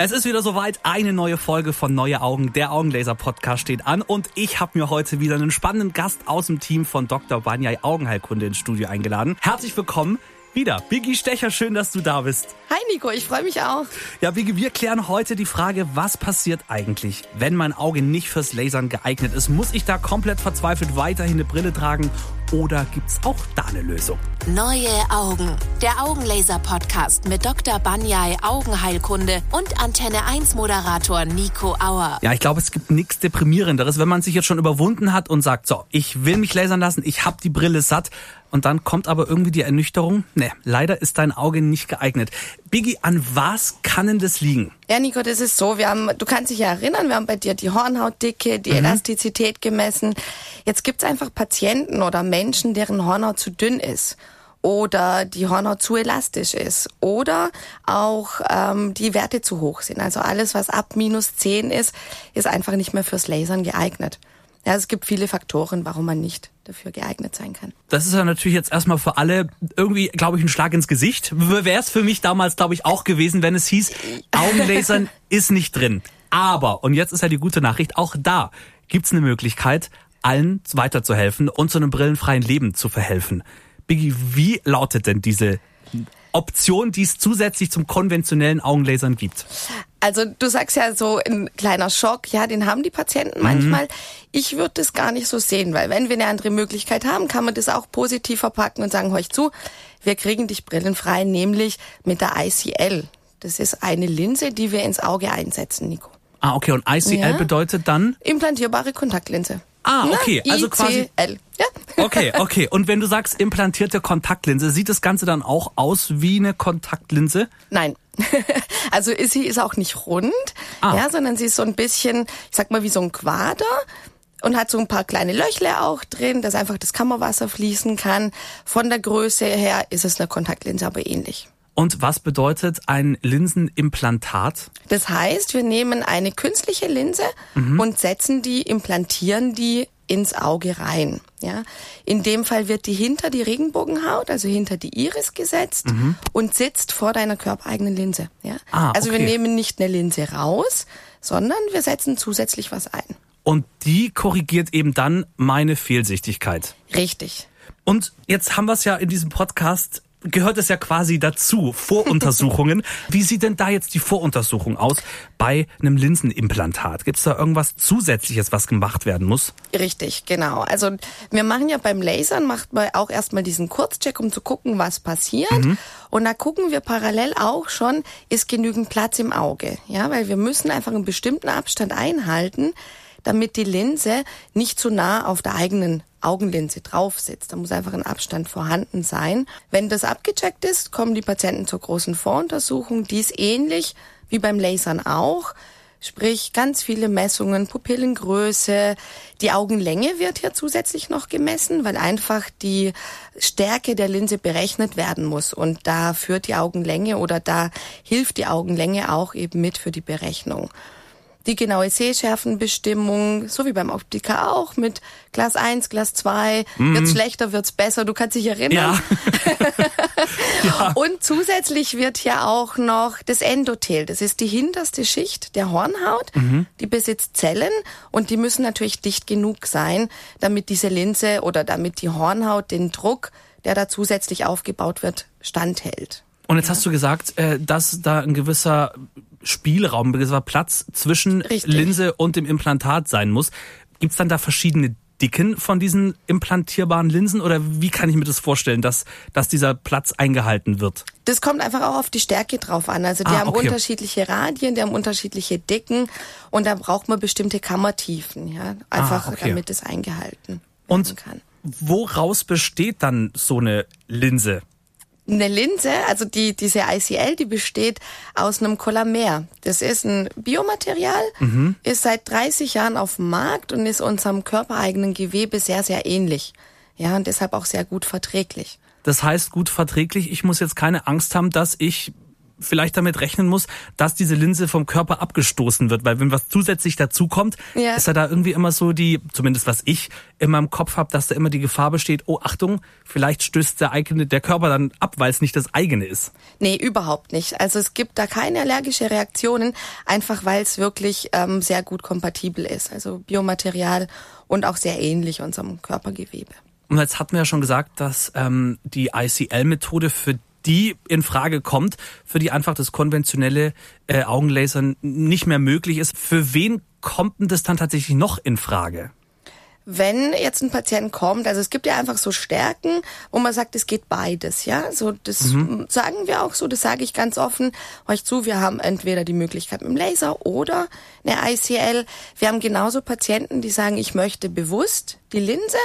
Es ist wieder soweit, eine neue Folge von Neue Augen, der Augenlaser Podcast steht an und ich habe mir heute wieder einen spannenden Gast aus dem Team von Dr. Banyai Augenheilkunde ins Studio eingeladen. Herzlich willkommen wieder. Biggie Stecher, schön, dass du da bist. Hi Nico, ich freue mich auch. Ja, Biggie, wir klären heute die Frage, was passiert eigentlich, wenn mein Auge nicht fürs Lasern geeignet ist? Muss ich da komplett verzweifelt weiterhin eine Brille tragen oder gibt's auch da eine Lösung? Neue Augen, der Augenlaser-Podcast mit Dr. Banyai Augenheilkunde und Antenne 1 Moderator Nico Auer. Ja, ich glaube, es gibt nichts deprimierenderes, wenn man sich jetzt schon überwunden hat und sagt, so, ich will mich lasern lassen, ich hab die Brille satt und dann kommt aber irgendwie die Ernüchterung, ne, leider ist dein Auge nicht geeignet. Biggie, an was kann denn das liegen? Ja, Nico, das ist so. Wir haben, du kannst dich ja erinnern, wir haben bei dir die Hornhautdicke, die mhm. Elastizität gemessen. Jetzt gibt's einfach Patienten oder Menschen, deren Hornhaut zu dünn ist oder die Hornhaut zu elastisch ist oder auch ähm, die Werte zu hoch sind. Also alles, was ab minus 10 ist, ist einfach nicht mehr fürs Lasern geeignet. Ja, es gibt viele Faktoren, warum man nicht dafür geeignet sein kann. Das ist ja natürlich jetzt erstmal für alle irgendwie, glaube ich, ein Schlag ins Gesicht. Wäre es für mich damals, glaube ich, auch gewesen, wenn es hieß, Augenlasern ist nicht drin. Aber, und jetzt ist ja die gute Nachricht, auch da gibt's eine Möglichkeit, allen weiterzuhelfen und zu einem brillenfreien Leben zu verhelfen. Biggie, wie lautet denn diese Option, die es zusätzlich zum konventionellen Augenlasern gibt? Also du sagst ja so ein kleiner Schock, ja, den haben die Patienten mhm. manchmal. Ich würde das gar nicht so sehen, weil wenn wir eine andere Möglichkeit haben, kann man das auch positiv verpacken und sagen, heuch zu, wir kriegen dich brillenfrei, nämlich mit der ICL. Das ist eine Linse, die wir ins Auge einsetzen, Nico. Ah, okay. Und ICL ja. bedeutet dann? Implantierbare Kontaktlinse. Ah, okay. Na, also quasi. ICL. Ja. Okay, okay. Und wenn du sagst implantierte Kontaktlinse, sieht das Ganze dann auch aus wie eine Kontaktlinse? Nein. also sie ist auch nicht rund, ah. ja, sondern sie ist so ein bisschen, ich sag mal, wie so ein Quader und hat so ein paar kleine Löchle auch drin, dass einfach das Kammerwasser fließen kann. Von der Größe her ist es eine Kontaktlinse, aber ähnlich. Und was bedeutet ein Linsenimplantat? Das heißt, wir nehmen eine künstliche Linse mhm. und setzen die, implantieren die ins Auge rein. Ja, in dem Fall wird die hinter die Regenbogenhaut, also hinter die Iris gesetzt mhm. und sitzt vor deiner körpereigenen Linse. Ja, ah, also wir nehmen nicht eine Linse raus, sondern wir setzen zusätzlich was ein. Und die korrigiert eben dann meine Fehlsichtigkeit. Richtig. Und jetzt haben wir es ja in diesem Podcast gehört es ja quasi dazu, Voruntersuchungen. Wie sieht denn da jetzt die Voruntersuchung aus bei einem Linsenimplantat? Gibt es da irgendwas Zusätzliches, was gemacht werden muss? Richtig, genau. Also wir machen ja beim Lasern, macht man auch erstmal diesen Kurzcheck, um zu gucken, was passiert. Mhm. Und da gucken wir parallel auch schon, ist genügend Platz im Auge. Ja, weil wir müssen einfach einen bestimmten Abstand einhalten, damit die Linse nicht zu nah auf der eigenen Augenlinse drauf sitzt. Da muss einfach ein Abstand vorhanden sein. Wenn das abgecheckt ist, kommen die Patienten zur großen Voruntersuchung. Die ist ähnlich wie beim Lasern auch. Sprich, ganz viele Messungen, Pupillengröße, die Augenlänge wird hier zusätzlich noch gemessen, weil einfach die Stärke der Linse berechnet werden muss. Und da führt die Augenlänge oder da hilft die Augenlänge auch eben mit für die Berechnung die genaue Sehschärfenbestimmung, so wie beim Optiker auch, mit Glas 1, Glas 2, mhm. wird's schlechter, wird's besser, du kannst dich erinnern. Ja. ja. Und zusätzlich wird hier auch noch das Endothel, das ist die hinterste Schicht der Hornhaut, mhm. die besitzt Zellen und die müssen natürlich dicht genug sein, damit diese Linse oder damit die Hornhaut den Druck, der da zusätzlich aufgebaut wird, standhält. Und jetzt ja. hast du gesagt, äh, dass da ein gewisser Spielraum, gewisser Platz zwischen Richtig. Linse und dem Implantat sein muss. Gibt es dann da verschiedene Dicken von diesen implantierbaren Linsen oder wie kann ich mir das vorstellen, dass, dass dieser Platz eingehalten wird? Das kommt einfach auch auf die Stärke drauf an. Also die ah, haben okay. unterschiedliche Radien, die haben unterschiedliche Dicken und da braucht man bestimmte Kammertiefen, ja, einfach ah, okay. damit es eingehalten werden und kann. Woraus besteht dann so eine Linse? Eine Linse, also die, diese ICL, die besteht aus einem Colamer. Das ist ein Biomaterial, mhm. ist seit 30 Jahren auf dem Markt und ist unserem körpereigenen Gewebe sehr, sehr ähnlich. Ja, und deshalb auch sehr gut verträglich. Das heißt gut verträglich, ich muss jetzt keine Angst haben, dass ich vielleicht damit rechnen muss, dass diese Linse vom Körper abgestoßen wird, weil wenn was zusätzlich dazukommt, Ja. ist ja da irgendwie immer so die, zumindest was ich in meinem Kopf habe, dass da immer die Gefahr besteht, oh Achtung, vielleicht stößt der eigene, der Körper dann ab, weil es nicht das eigene ist. Nee, überhaupt nicht. Also es gibt da keine allergische Reaktionen, einfach weil es wirklich ähm, sehr gut kompatibel ist. Also Biomaterial und auch sehr ähnlich unserem Körpergewebe. Und jetzt hatten wir ja schon gesagt, dass ähm, die ICL-Methode für die in Frage kommt, für die einfach das konventionelle äh, Augenlasern nicht mehr möglich ist. Für wen kommt denn das dann tatsächlich noch in Frage? Wenn jetzt ein Patient kommt, also es gibt ja einfach so Stärken, wo man sagt, es geht beides, ja. So das sagen wir auch so, das sage ich ganz offen euch zu. Wir haben entweder die Möglichkeit mit dem Laser oder eine ICL. Wir haben genauso Patienten, die sagen, ich möchte bewusst die Linse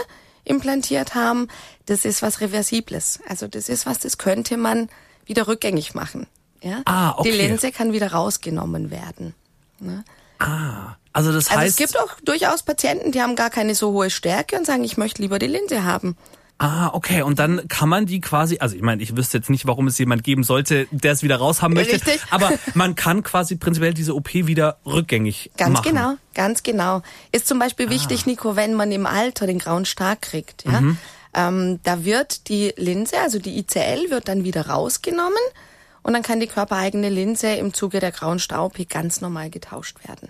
implantiert haben. Das ist was Reversibles. Also das ist was, das könnte man wieder rückgängig machen. Ja? Ah, okay. Die Linse kann wieder rausgenommen werden. Ne? Ah, also das Also heißt, es gibt auch durchaus Patienten, die haben gar keine so hohe Stärke und sagen, ich möchte lieber die Linse haben. Ah, okay, und dann kann man die quasi, also ich meine, ich wüsste jetzt nicht, warum es jemand geben sollte, der es wieder raushaben möchte, Richtig. aber man kann quasi prinzipiell diese OP wieder rückgängig Ganz machen. genau, ganz genau. Ist zum Beispiel wichtig, Nico, wenn man im Alter den grauen Star kriegt, ja, ähm, da wird die Linse, also die ICL, wird dann wieder rausgenommen und dann kann die körpereigene Linse im Zuge der grauen Star-OP ganz normal getauscht werden.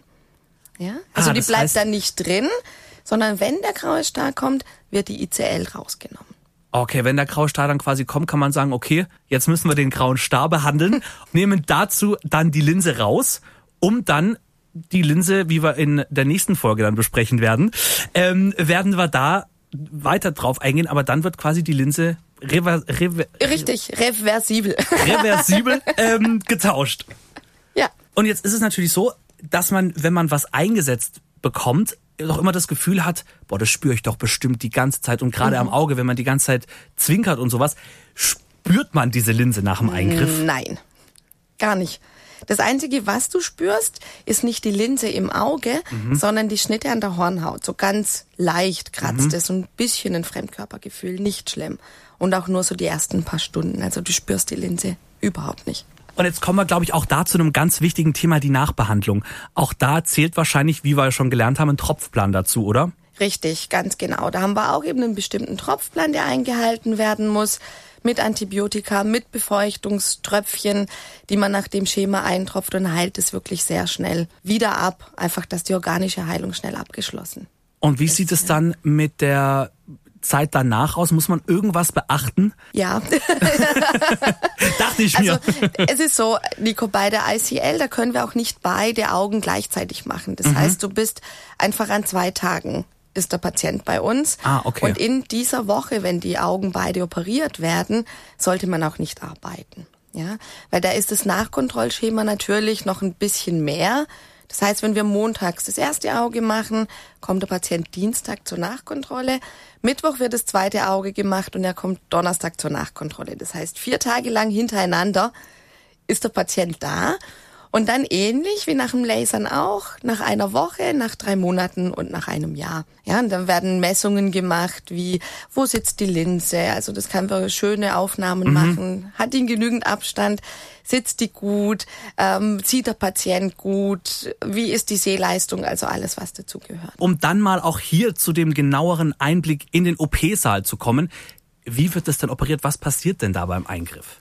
Ja, also Ah, die bleibt heißt- dann nicht drin, sondern wenn der graue Star kommt, wird die ICL rausgenommen. Okay, wenn der graue Star dann quasi kommt, kann man sagen, okay, jetzt müssen wir den grauen Star behandeln, nehmen dazu dann die Linse raus, um dann die Linse, wie wir in der nächsten Folge dann besprechen werden, ähm, werden wir da weiter drauf eingehen, aber dann wird quasi die Linse rever rever Richtig, reversibel. reversibel ähm, getauscht. ja. Und jetzt ist es natürlich so, dass man, wenn man was eingesetzt bekommt, doch immer das Gefühl hat, boah, das spüre ich doch bestimmt die ganze Zeit und gerade am Auge, wenn man die ganze Zeit zwinkert und sowas, spürt man diese Linse nach dem Eingriff. Nein, gar nicht. Das Einzige, was du spürst, ist nicht die Linse im Auge, sondern die Schnitte an der Hornhaut. So ganz leicht kratzt es, so ein bisschen ein Fremdkörpergefühl, nicht schlimm. Und auch nur so die ersten paar Stunden. Also du spürst die Linse überhaupt nicht. Und jetzt kommen wir, glaube ich, auch da zu einem ganz wichtigen Thema, die Nachbehandlung. Auch da zählt wahrscheinlich, wie wir schon gelernt haben, ein Tropfplan dazu, oder? Richtig, ganz genau. Da haben wir auch eben einen bestimmten Tropfplan, der eingehalten werden muss. Mit Antibiotika, mit Befeuchtungströpfchen, die man nach dem Schema eintropft und heilt es wirklich sehr schnell wieder ab. Einfach, dass die organische Heilung schnell abgeschlossen. Und wie sieht es dann mit der Zeit danach aus? Muss man irgendwas beachten? Ja, Dachte ich also mir. es ist so, Nico, bei der ICL, da können wir auch nicht beide Augen gleichzeitig machen. Das heißt, du bist einfach an zwei Tagen ist der Patient bei uns. Ah, okay. Und in dieser Woche, wenn die Augen beide operiert werden, sollte man auch nicht arbeiten. Ja, weil da ist das Nachkontrollschema natürlich noch ein bisschen mehr. Das heißt, wenn wir montags das erste Auge machen, kommt der Patient Dienstag zur Nachkontrolle. Mittwoch wird das zweite Auge gemacht und er kommt Donnerstag zur Nachkontrolle. Das heißt, vier Tage lang hintereinander ist der Patient da. Und dann ähnlich wie nach dem Lasern auch, nach einer Woche, nach drei Monaten und nach einem Jahr. Ja, und dann werden Messungen gemacht, wie, wo sitzt die Linse? Also das kann wir schöne Aufnahmen machen. Hat die genügend Abstand? Sitzt die gut? Ähm, sieht der Patient gut? Wie ist die Sehleistung? Also alles, was dazu gehört. um dann mal auch hier zu dem genaueren Einblick in den OP-Saal zu kommen. Wie wird das denn operiert? Was passiert denn da beim Eingriff?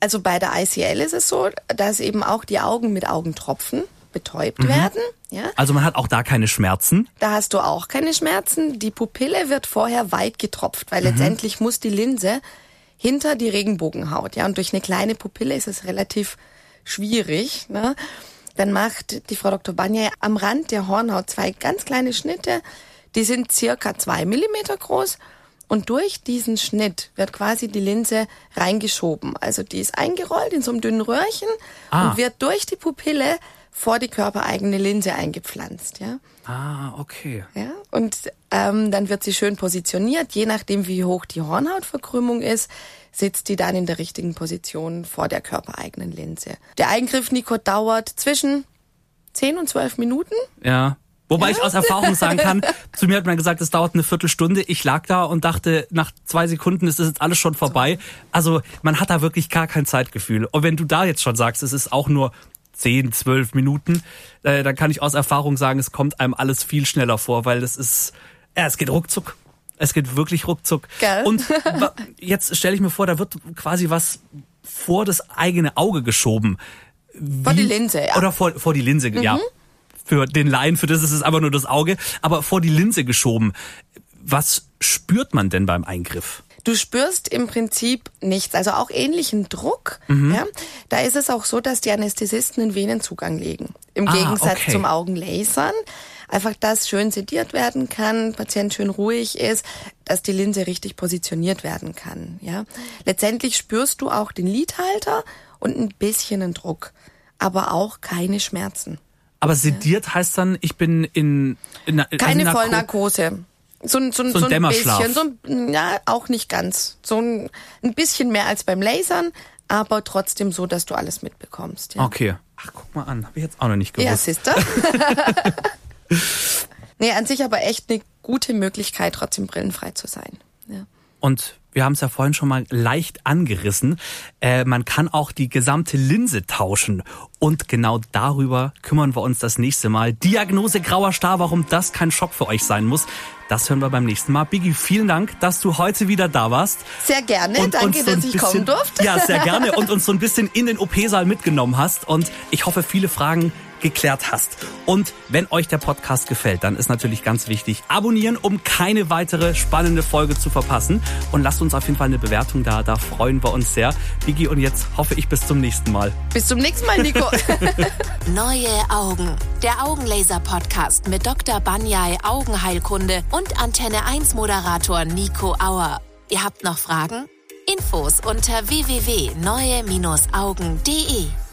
Also bei der ICL ist es so, dass eben auch die Augen mit Augentropfen betäubt werden. Ja, Also man hat auch da keine Schmerzen. Da hast du auch keine Schmerzen. Die Pupille wird vorher weit getropft, weil letztendlich muss die Linse hinter die Regenbogenhaut. Ja, und durch eine kleine Pupille ist es relativ schwierig. Ne? Dann macht die Frau Dr. Banja am Rand der Hornhaut zwei ganz kleine Schnitte. Die sind circa zwei Millimeter groß. Und durch diesen Schnitt wird quasi die Linse reingeschoben. Also die ist eingerollt in so einem dünnen Röhrchen Ah. und wird durch die Pupille vor die körpereigene Linse eingepflanzt. Ja? Ah, okay. Ja, und ähm, dann wird sie schön positioniert. Je nachdem, wie hoch die Hornhautverkrümmung ist, sitzt die dann in der richtigen Position vor der körpereigenen Linse. Der Eingriff, Nico, dauert zwischen 10 und 12 Minuten. Ja. Wobei ich aus Erfahrung sagen kann, zu mir hat man gesagt, es dauert eine Viertelstunde. Ich lag da und dachte, nach zwei Sekunden ist es jetzt alles schon vorbei. Also man hat da wirklich gar kein Zeitgefühl. Und wenn du da jetzt schon sagst, es ist auch nur 10, 12 Minuten, äh, dann kann ich aus Erfahrung sagen, es kommt einem alles viel schneller vor, weil das ist, ja, es geht ruckzuck. Es geht wirklich ruckzuck. Geil. Und jetzt stelle ich mir vor, da wird quasi was vor das eigene Auge geschoben. Wie, vor die Linse, ja. Oder vor, vor die Linse, mhm. ja für den Laien, für das ist es aber nur das Auge, aber vor die Linse geschoben. Was spürt man denn beim Eingriff? Du spürst im Prinzip nichts, also auch ähnlichen Druck. Mhm. Ja, da ist es auch so, dass die Anästhesisten einen Venenzugang legen. Im ah, Gegensatz okay. zum Augenlasern. Einfach, dass schön sediert werden kann, Patient schön ruhig ist, dass die Linse richtig positioniert werden kann. Ja, letztendlich spürst du auch den Lidhalter und ein bisschen einen Druck, aber auch keine Schmerzen. Aber sediert heißt dann, ich bin in, in, in keine Narko Vollnarkose. So, ein, so, so, so ein bisschen, so ein, ja, auch nicht ganz. So ein, ein bisschen mehr als beim Lasern, aber trotzdem so, dass du alles mitbekommst. Ja. Okay. Ach, guck mal an, habe ich jetzt auch noch nicht gewusst. Ja, siehst du? nee, an sich aber echt eine gute Möglichkeit, trotzdem brillenfrei zu sein. Ja. Und wir haben es ja vorhin schon mal leicht angerissen, äh, man kann auch die gesamte Linse tauschen. Und genau darüber kümmern wir uns das nächste Mal. Diagnose grauer Star, warum das kein Schock für euch sein muss. Das hören wir beim nächsten Mal. Biggie, vielen Dank, dass du heute wieder da warst. Sehr gerne, und danke, so dass ich bisschen, kommen durfte. Ja, sehr gerne und uns so ein bisschen in den OP-Saal mitgenommen hast. Und ich hoffe, viele Fragen geklärt hast. Und wenn euch der Podcast gefällt, dann ist natürlich ganz wichtig, abonnieren, um keine weitere spannende Folge zu verpassen. Und lasst uns auf jeden Fall eine Bewertung da, da freuen wir uns sehr. Biggie, und jetzt hoffe ich bis zum nächsten Mal. Bis zum nächsten Mal, Nico. Neue Augen. Der Augenlaser-Podcast mit Dr. Banyai Augenheilkunde und Antenne 1 Moderator Nico Auer. Ihr habt noch Fragen? Infos unter www.neue-augen.de